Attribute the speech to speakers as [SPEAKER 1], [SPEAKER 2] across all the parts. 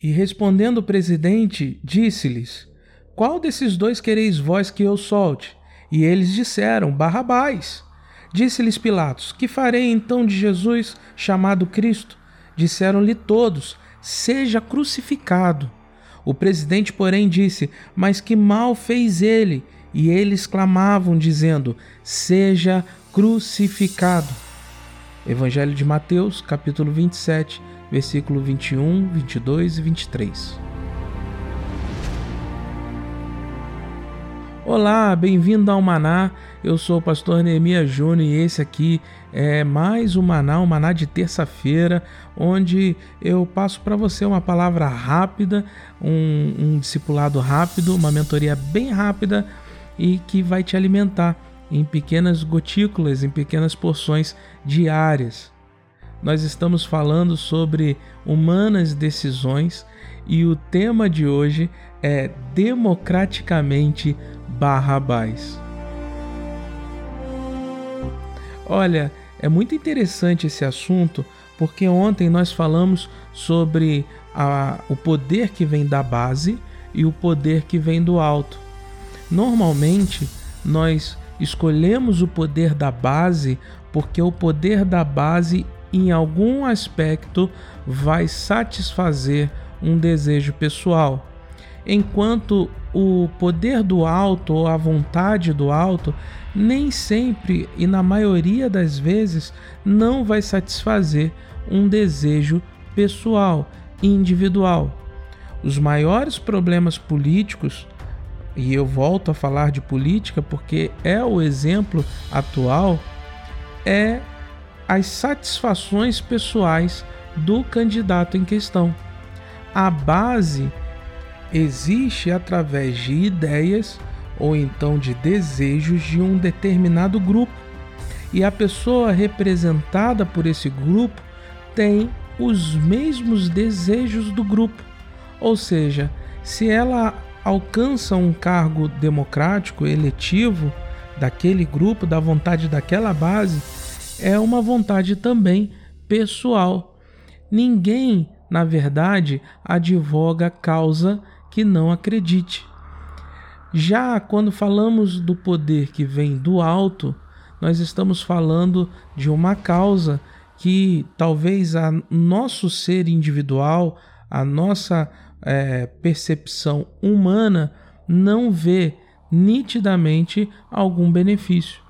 [SPEAKER 1] E respondendo o presidente, disse-lhes: Qual desses dois quereis vós que eu solte? E eles disseram: Barrabás. Disse-lhes Pilatos: Que farei então de Jesus, chamado Cristo? Disseram-lhe todos: Seja crucificado. O presidente, porém, disse: Mas que mal fez ele? E eles clamavam, dizendo: Seja crucificado. Evangelho de Mateus, capítulo 27, versículo 21, 22 e 23. Olá, bem-vindo ao Maná. Eu sou o pastor Neemias Júnior e esse aqui é mais um Maná, um Maná de terça-feira, onde eu passo para você uma palavra rápida, um, um discipulado rápido, uma mentoria bem rápida e que vai te alimentar em pequenas gotículas, em pequenas porções diárias nós estamos falando sobre humanas decisões e o tema de hoje é democraticamente Barrabás. Olha, é muito interessante esse assunto porque ontem nós falamos sobre a, o poder que vem da base e o poder que vem do alto. Normalmente nós escolhemos o poder da base porque o poder da base em algum aspecto vai satisfazer um desejo pessoal, enquanto o poder do alto ou a vontade do alto nem sempre e na maioria das vezes não vai satisfazer um desejo pessoal, individual. Os maiores problemas políticos, e eu volto a falar de política porque é o exemplo atual, é as satisfações pessoais do candidato em questão. A base existe através de ideias ou então de desejos de um determinado grupo, e a pessoa representada por esse grupo tem os mesmos desejos do grupo. Ou seja, se ela alcança um cargo democrático eletivo daquele grupo, da vontade daquela base, é uma vontade também pessoal. Ninguém, na verdade, advoga causa que não acredite. Já quando falamos do poder que vem do alto, nós estamos falando de uma causa que talvez a nosso ser individual, a nossa é, percepção humana não vê nitidamente algum benefício.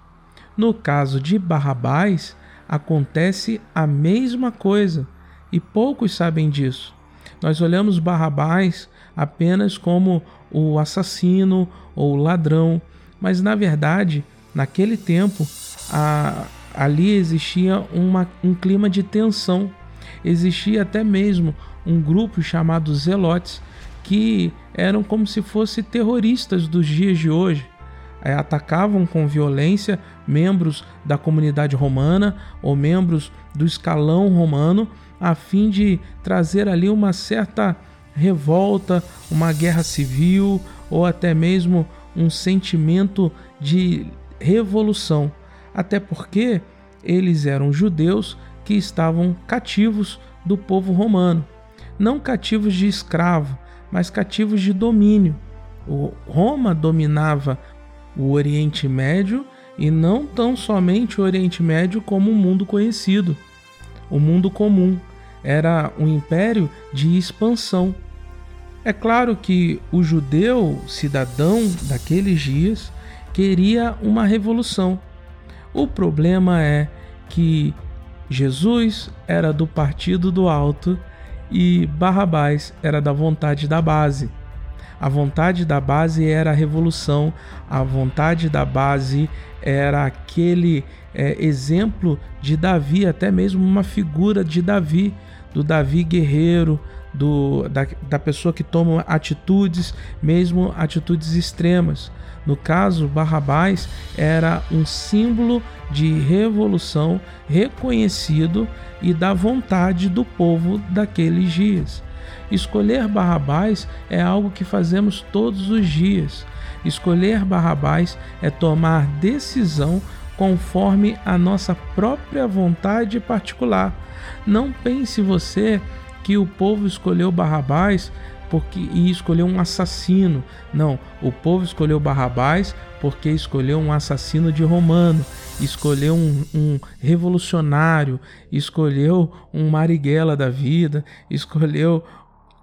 [SPEAKER 1] No caso de Barrabás, acontece a mesma coisa e poucos sabem disso. Nós olhamos Barrabás apenas como o assassino ou ladrão, mas na verdade, naquele tempo, a, ali existia uma, um clima de tensão. Existia até mesmo um grupo chamado Zelotes que eram como se fossem terroristas dos dias de hoje é, atacavam com violência membros da comunidade romana ou membros do escalão romano, a fim de trazer ali uma certa revolta, uma guerra civil ou até mesmo um sentimento de revolução. Até porque eles eram judeus que estavam cativos do povo romano, não cativos de escravo, mas cativos de domínio. O Roma dominava o Oriente Médio e não tão somente o Oriente Médio como o mundo conhecido. O mundo comum era um império de expansão. É claro que o judeu cidadão daqueles dias queria uma revolução. O problema é que Jesus era do partido do alto e Barrabás era da vontade da base. A vontade da base era a revolução, a vontade da base era aquele é, exemplo de Davi, até mesmo uma figura de Davi, do Davi guerreiro, do, da, da pessoa que toma atitudes, mesmo atitudes extremas. No caso, Barrabás era um símbolo de revolução reconhecido e da vontade do povo daqueles dias. Escolher Barrabás é algo que fazemos todos os dias. Escolher Barrabás é tomar decisão conforme a nossa própria vontade particular. Não pense você que o povo escolheu Barrabás porque e escolheu um assassino. Não, o povo escolheu Barrabás porque escolheu um assassino de romano, escolheu um, um revolucionário, escolheu um Marighella da vida, escolheu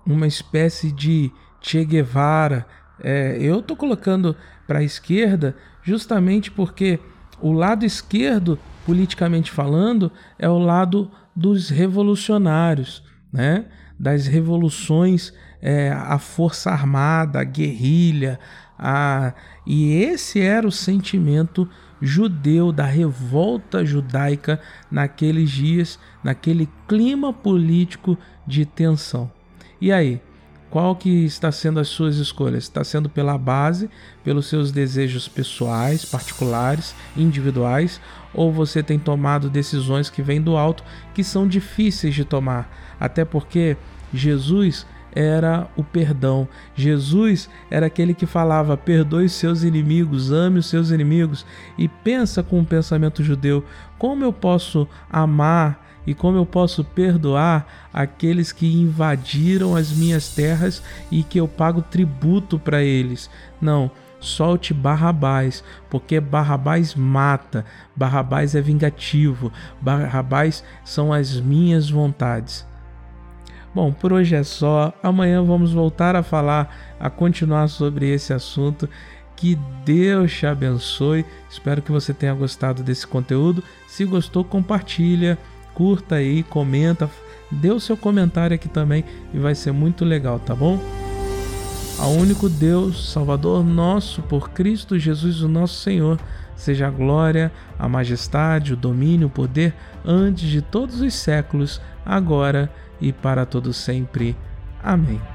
[SPEAKER 1] uma espécie de Che Guevara. É, eu estou colocando para a esquerda justamente porque o lado esquerdo, politicamente falando, é o lado dos revolucionários, né? das revoluções, é, a força armada, a guerrilha, a... e esse era o sentimento judeu da revolta judaica naqueles dias, naquele clima político de tensão. E aí, qual que está sendo as suas escolhas? Está sendo pela base, pelos seus desejos pessoais, particulares, individuais, ou você tem tomado decisões que vêm do alto que são difíceis de tomar? Até porque Jesus era o perdão. Jesus era aquele que falava: perdoe seus inimigos, ame os seus inimigos. E pensa com o pensamento judeu: como eu posso amar e como eu posso perdoar aqueles que invadiram as minhas terras e que eu pago tributo para eles. Não, solte Barrabás, porque Barrabás mata, Barrabás é vingativo, Barrabás são as minhas vontades. Bom, por hoje é só. Amanhã vamos voltar a falar, a continuar sobre esse assunto. Que Deus te abençoe. Espero que você tenha gostado desse conteúdo. Se gostou, compartilha curta aí, comenta, dê o seu comentário aqui também e vai ser muito legal, tá bom? Ao único Deus, Salvador nosso, por Cristo Jesus, o nosso Senhor, seja a glória, a majestade, o domínio, o poder, antes de todos os séculos, agora e para todo sempre. Amém.